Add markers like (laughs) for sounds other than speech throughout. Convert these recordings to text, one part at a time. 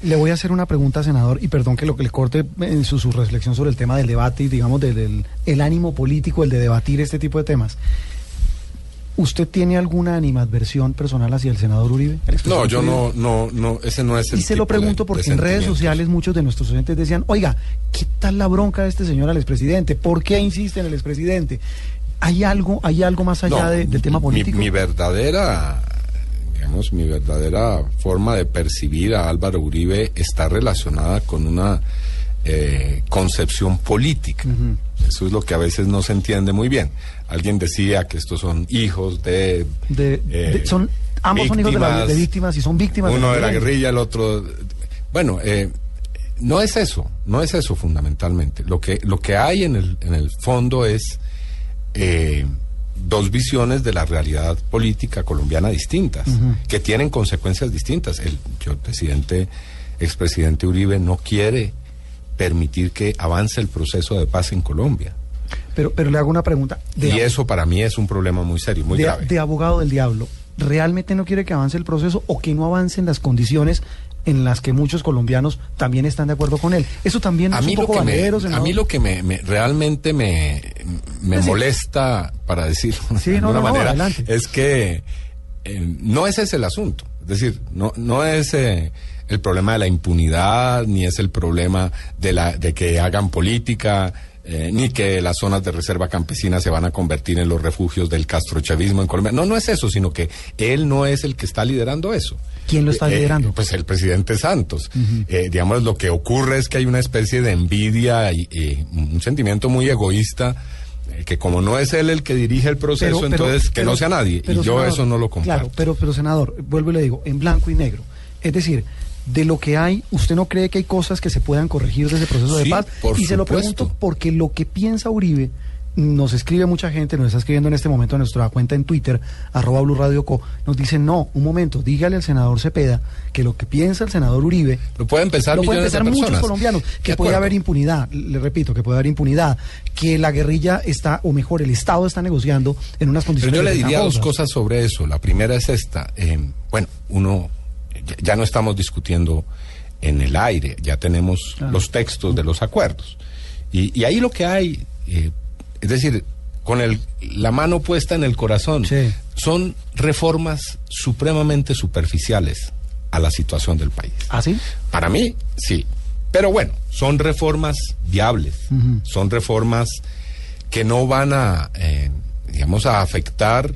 Le voy a hacer una pregunta, senador, y perdón que lo que le corte en su, su reflexión sobre el tema del debate y digamos del, del el ánimo político, el de debatir este tipo de temas. ¿Usted tiene alguna animadversión personal hacia el senador Uribe? No, yo no, no, no, ese no es el Y se lo pregunto porque en redes sociales muchos de nuestros oyentes decían, oiga, ¿qué tal la bronca de este señor al expresidente? ¿Por qué insiste en el expresidente? ¿Hay algo, hay algo más allá No, de- del tema mi- político? Mi, verdadera, digamos, mi verdadera forma de percibir a Álvaro Uribe está relacionada con una eh, concepción política. Eso es lo que a veces no se entiende muy bien. Alguien decía que estos son hijos de... De- eh, de- son, ambos son hijos de, la- de víctimas y son víctimas uno de la violencia. guerrilla, el otro. Bueno, eh, no es eso, no es eso fundamentalmente. Lo que, lo que hay en el, en el fondo es eh, dos visiones de la realidad política colombiana distintas, que tienen consecuencias distintas. El, yo, el presidente, expresidente Uribe, no quiere permitir que avance el proceso de paz en Colombia. Pero, pero le hago una pregunta. De, y eso para mí es un problema muy serio, muy de- grave. de abogado del diablo, ¿realmente no quiere que avance el proceso o que no avancen las condiciones en las que muchos colombianos también están de acuerdo con él? Eso también a es mí, un poco me, a mí lo que me, me- realmente me, me Sí, molesta, para decirlo Sí, de no, alguna no, manera, adelante. es que eh, no ese es el asunto. Es decir, no, no es eh, el problema de la impunidad, ni es el problema de, la, de que hagan política, eh, ni que las zonas de reserva campesina se van a convertir en los refugios del castrochavismo en Colombia. No, no es eso, sino que él no es el que está liderando eso. ¿Quién lo está Eh, liderando? Pues el presidente Santos. Eh, digamos, lo que ocurre es que hay una especie de envidia y, y un sentimiento muy egoísta, eh, que como no es él el que dirige el proceso, Pero- pero- entonces que pero- no sea nadie. y yo senador, eso no lo comparto. Claro, pero, pero senador, vuelvo y le digo, en blanco y negro. Es decir, de lo que hay, ¿usted no cree que hay cosas que se puedan corregir de ese proceso de paz? por y se lo pregunto porque lo que piensa Uribe, nos escribe mucha gente, nos está escribiendo en este momento en nuestra cuenta en Twitter, arroba Blue Radio Co, nos dice, no, un momento, dígale al senador Cepeda que lo que piensa el senador Uribe Lo pueden pensar lo pueden de pensar muchos colombianos, que De puede haber impunidad, le repito, que puede haber impunidad, que la guerrilla está, o mejor, el Estado está negociando en unas Pero condiciones yo le diría dos cosas sobre eso. La primera es esta. eh, bueno, uno, ya, no estamos discutiendo en el aire, ya tenemos Claro. los textos de los acuerdos. Y, y ahí lo que hay, eh, es decir, con el, la mano puesta en el corazón, Sí. son reformas supremamente superficiales a la situación del país. ¿Ah, sí? Para mí, sí. Pero bueno, son reformas viables, son reformas que no van a, eh, digamos, a afectar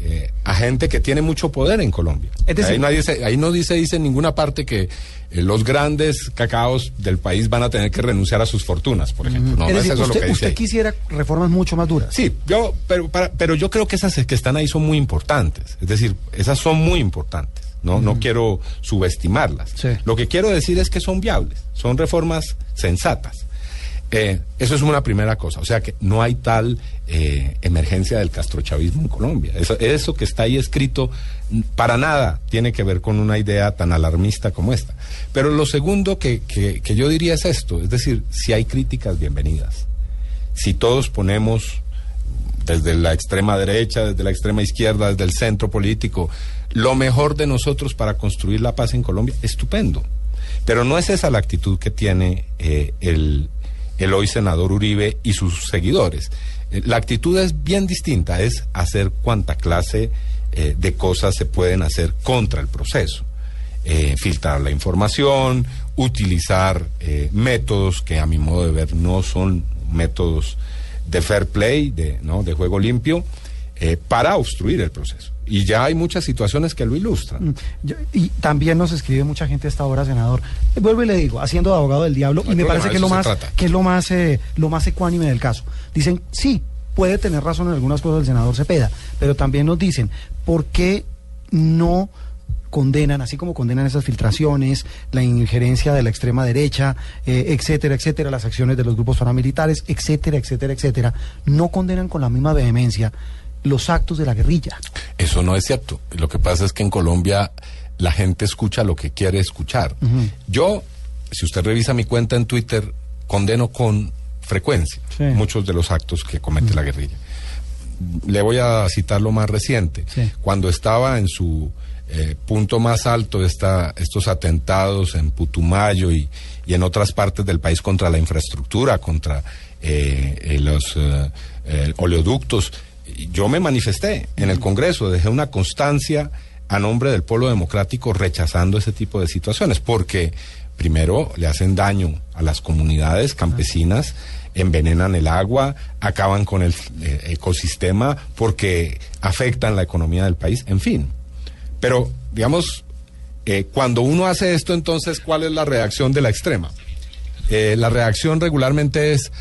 eh, a gente que tiene mucho poder en Colombia. Es decir- ahí, nadie se- ahí no dice, dice en ninguna parte que eh, los grandes cacaos del país van a tener que renunciar a sus fortunas, por ejemplo. No, es no decir, es eso usted, lo que dice usted quisiera reformas mucho más duras. Sí, yo, pero, para- pero yo creo que esas que están ahí son muy importantes. Es decir, esas son muy importantes. No, no quiero subestimarlas. Sí. Lo que quiero decir es que son viables, son reformas sensatas. Eh, eso es una primera cosa. O sea que no hay tal eh, emergencia del castrochavismo en Colombia. Eso, eso que está ahí escrito para nada tiene que ver con una idea tan alarmista como esta. Pero lo segundo que, que- que yo diría es esto, es decir, si hay críticas, bienvenidas. Si todos ponemos desde la extrema derecha, desde la extrema izquierda, desde el centro político, lo mejor de nosotros para construir la paz en Colombia, estupendo. Pero no es esa la actitud que tiene eh, el, el hoy senador Uribe y sus seguidores. Eh, la actitud es bien distinta, es hacer cuanta clase eh, de cosas se pueden hacer contra el proceso. Eh, filtrar la información, utilizar métodos que a mi modo de ver no son métodos de fair play, de, ¿no? de juego limpio, eh, para obstruir el proceso. Y ya hay muchas situaciones que lo ilustran. Mm, yo- y también nos escribe mucha gente a esta hora, senador. Eh, Vuelvo y le digo, haciendo de abogado del diablo, No y hay me problema, parece que lo más, trata. que es lo más, eh, lo más ecuánime del caso. Dicen, sí, puede tener razón en algunas cosas el senador Cepeda, pero también nos dicen, ¿por qué no condenan, así como condenan esas filtraciones, la injerencia de la extrema derecha, eh, etcétera, etcétera, las acciones de los grupos paramilitares, etcétera, etcétera, etcétera, no condenan con la misma vehemencia los actos de la guerrilla. Eso no es cierto. Lo que pasa es que en Colombia la gente escucha lo que quiere escuchar. Yo, si usted revisa mi cuenta en Twitter, condeno con frecuencia Sí. muchos de los actos que comete la guerrilla. Le voy a citar lo más reciente. Sí. Cuando estaba en su eh, punto más alto estos atentados en Putumayo y, y en otras partes del país contra la infraestructura, contra eh, eh, los oleoductos, yo me manifesté en el Congreso, dejé una constancia a nombre del pueblo democrático rechazando ese tipo de situaciones, porque primero le hacen daño a las comunidades campesinas, envenenan el agua, acaban con el eh, ecosistema porque afectan la economía del país, en fin. Pero, digamos, eh, cuando uno hace esto, entonces, ¿cuál es la reacción de la extrema? Eh, la reacción regularmente es,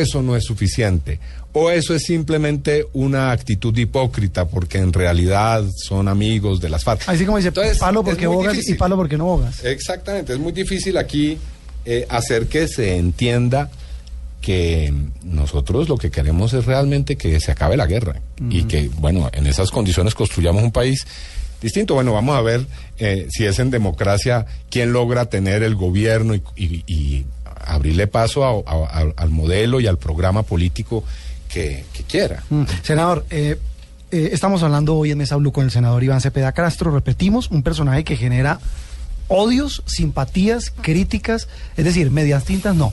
eso no es suficiente. O eso es simplemente una actitud hipócrita porque en realidad son amigos de las FARC. Así como dice, Entonces, palo porque bogas y palo porque no bogas. Exactamente, es muy difícil aquí eh, hacer que se entienda que nosotros lo que queremos es realmente que se acabe la guerra y que, bueno, en esas condiciones construyamos un país distinto. Bueno, vamos a ver eh, si es en democracia quién logra tener el gobierno y, abrirle paso al modelo y al programa político que, quiera. Mm. Senador, eh, eh, estamos hablando hoy en Mesa Blue con el senador Iván Cepeda Castro. Repetimos, un personaje que genera odios, simpatías, críticas, es decir, medias tintas, no.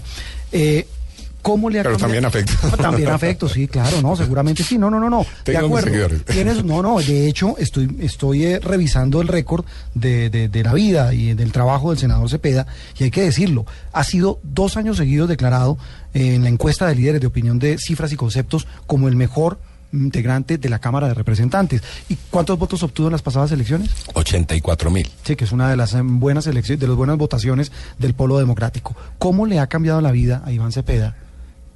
¿Cómo le ha Pero cambiado- también afecto. También afecto, sí, claro, no, seguramente sí. No, no, no, no. (laughs) De acuerdo. (laughs) Tienes, no, no, de hecho, estoy, estoy eh, revisando el récord de, de- de la vida y del trabajo del senador Cepeda, y hay que decirlo, ha sido dos años seguidos declarado eh, en la encuesta de líderes de opinión de cifras y conceptos como el mejor integrante de la Cámara de Representantes. ¿Y cuántos votos obtuvo en las pasadas elecciones? 84 mil. Sí, que es una de las eh, buenas elecciones, de las buenas votaciones del polo democrático. ¿Cómo le ha cambiado la vida a Iván Cepeda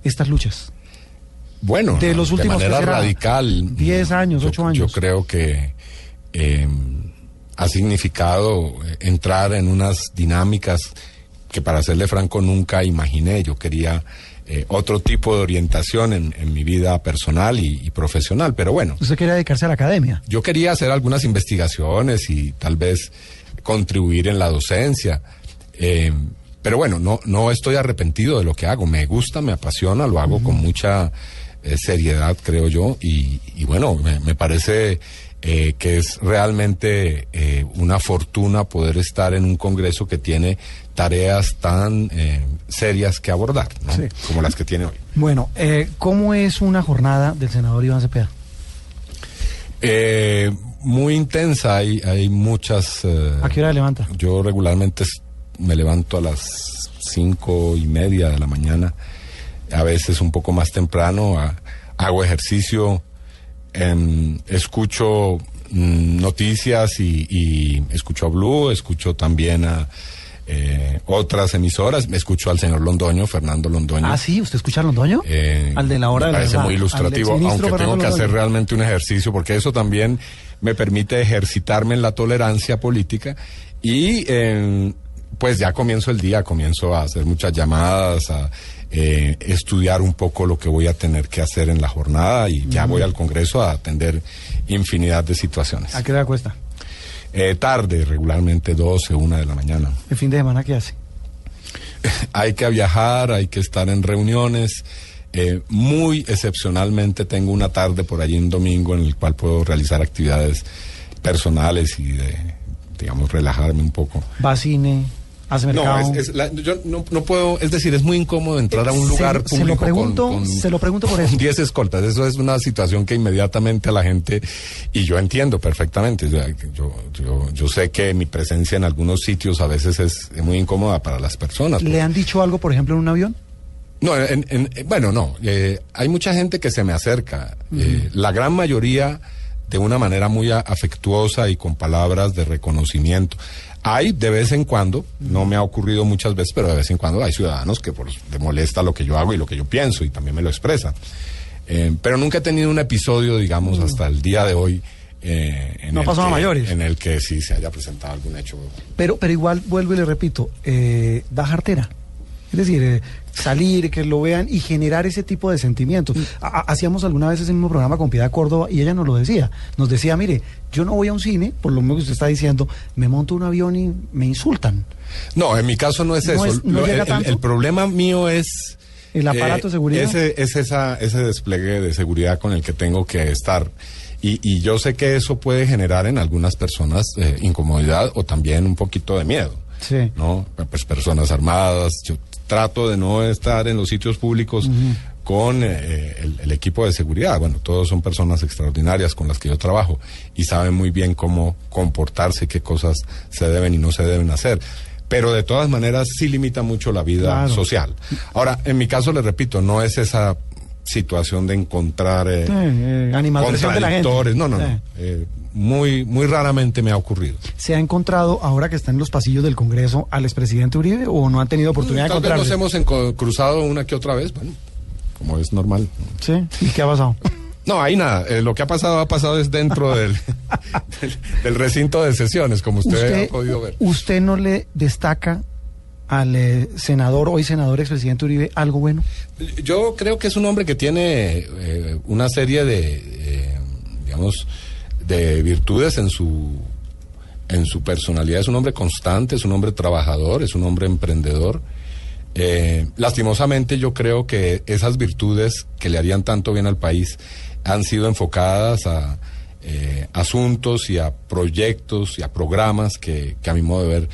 estas luchas? Bueno, De los últimos, de manera radical. 10 años, Yo- 8 años. Yo creo que eh, ha significado entrar en unas dinámicas que para serle franco nunca imaginé. Yo quería eh, otro tipo de orientación en, en mi vida personal y, y profesional, pero bueno. Usted quería dedicarse a la academia. Yo quería hacer algunas investigaciones y tal vez contribuir en la docencia. eh, pero bueno, no, no estoy arrepentido de lo que hago. Me gusta, me apasiona, lo hago con mucha eh, seriedad, creo yo. Y, y bueno, me, me parece eh, que es realmente eh, una fortuna poder estar en un Congreso que tiene tareas tan eh, serias que abordar, ¿no? Sí. como las que tiene hoy. Bueno, eh, ¿cómo es una jornada del senador Iván Cepeda? Eh, muy intensa, hay, hay muchas... ¿A qué hora levanta? Yo regularmente me levanto a las cinco y media de la mañana, a veces un poco más temprano, a- hago ejercicio, em, escucho mm, noticias y, y escucho a Blue, escucho también a eh, otras emisoras, me escucho al señor Londoño, Fernando Londoño. Ah, sí, ¿usted escucha a Londoño? Eh, al de la hora me de la parece muy ilustrativo, aunque tengo que hacer realmente un ejercicio, porque eso también me permite ejercitarme en la tolerancia política y eh, pues ya comienzo el día, comienzo a hacer muchas llamadas, a eh, estudiar un poco lo que voy a tener que hacer en la jornada y ya voy al Congreso a atender infinidad de situaciones. ¿A qué hora cuesta? Eh, tarde, regularmente 12, 1 de la mañana. ¿El fin de semana qué hace? (laughs) hay que viajar, hay que estar en reuniones. Eh, muy excepcionalmente tengo una tarde por allí un domingo en el cual puedo realizar actividades personales y de, digamos, relajarme un poco. ¿Va a cine? ¿Hace No, es, es la- yo no, no puedo, es decir, es muy incómodo entrar a un Se- lugar se lo público pregunto- con, con- se lo pregunto por eso. (laughs) 10 escoltas. Eso es una situación que inmediatamente a la gente, y yo entiendo perfectamente, yo, yo, yo, sé que mi presencia en algunos sitios a veces es muy incómoda para las personas. ¿Le han dicho algo, por ejemplo, en un avión? No, en- en- eh, bueno, no. eh, hay mucha gente que se me acerca. eh, la gran mayoría de una manera muy afectuosa y con palabras de reconocimiento. Hay de vez en cuando, no me ha ocurrido muchas veces, pero de vez en cuando hay ciudadanos que por, le molesta lo que yo hago y lo que yo pienso y también me lo expresan. Eh, pero nunca he tenido un episodio, digamos, hasta el día de hoy eh, en No el pasó a que- mayores. En el que sí se haya presentado algún hecho. Pero, pero igual vuelvo y le repito, eh, da jartera. Es decir, eh, salir, que lo vean y generar ese tipo de sentimientos. Ha- Hacíamos alguna vez ese mismo programa con Piedad Córdoba y ella nos lo decía. Nos decía, mire, yo no voy a un cine, por lo mismo que usted está diciendo, me monto un avión y me insultan. No, en mi caso no es No eso. es- no Lo- llega el, tanto. el problema mío es... eh, ¿El aparato de seguridad? Ese, es esa, ese despliegue de seguridad con el que tengo que estar. Y, y yo sé que eso puede generar en algunas personas eh, incomodidad o también un poquito de miedo. Sí. ¿no? Pues personas armadas. Yo trato de no estar en los sitios públicos con eh, el, el equipo de seguridad. Bueno, todos son personas extraordinarias con las que yo trabajo y saben muy bien cómo comportarse, qué cosas se deben y no se deben hacer. Pero de todas maneras sí limita mucho la vida Claro. social. Ahora, en mi caso, le repito, no es esa situación de encontrar eh, Eh, eh, animadversión de la gente. contradictores. No, no, no. Muy, muy raramente me ha ocurrido. ¿Se ha encontrado, ahora que está en los pasillos del Congreso, al expresidente Uribe o no han tenido oportunidad de Tal vez nos encontrarse? hemos cruzado una que otra vez, bueno, como es normal. Sí. ¿Y qué ha pasado? (laughs) No, ahí nada. eh, lo que ha pasado, ha pasado es dentro del, (laughs) del, del recinto de sesiones, como usted, ha podido ver. ¿Usted no le destaca al eh, senador, hoy senador, expresidente Uribe, algo bueno? Yo creo que es un hombre que tiene eh, una serie de, digamos, de virtudes en su, en su personalidad. Es un hombre constante, es un hombre trabajador, es un hombre emprendedor. Eh, lastimosamente yo creo que esas virtudes que le harían tanto bien al país han sido enfocadas a eh, asuntos y a proyectos y a programas que, a mi modo de ver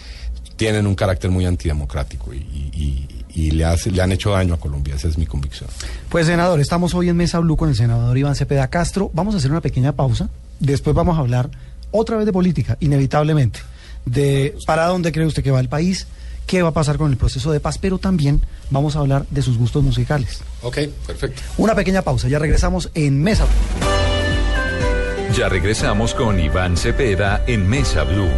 tienen un carácter muy antidemocrático y, y- y- y le, hace- le han hecho daño a Colombia, esa es mi convicción. Pues senador, estamos hoy en Mesa Blue con el senador Iván Cepeda Castro. Vamos a hacer una pequeña pausa. Después vamos a hablar otra vez de política, inevitablemente. De para dónde cree usted que va el país, qué va a pasar con el proceso de paz, pero también vamos a hablar de sus gustos musicales. Ok, perfecto. Una pequeña pausa, ya regresamos en Mesa Blue. Ya regresamos con Iván Cepeda en Mesa Blue.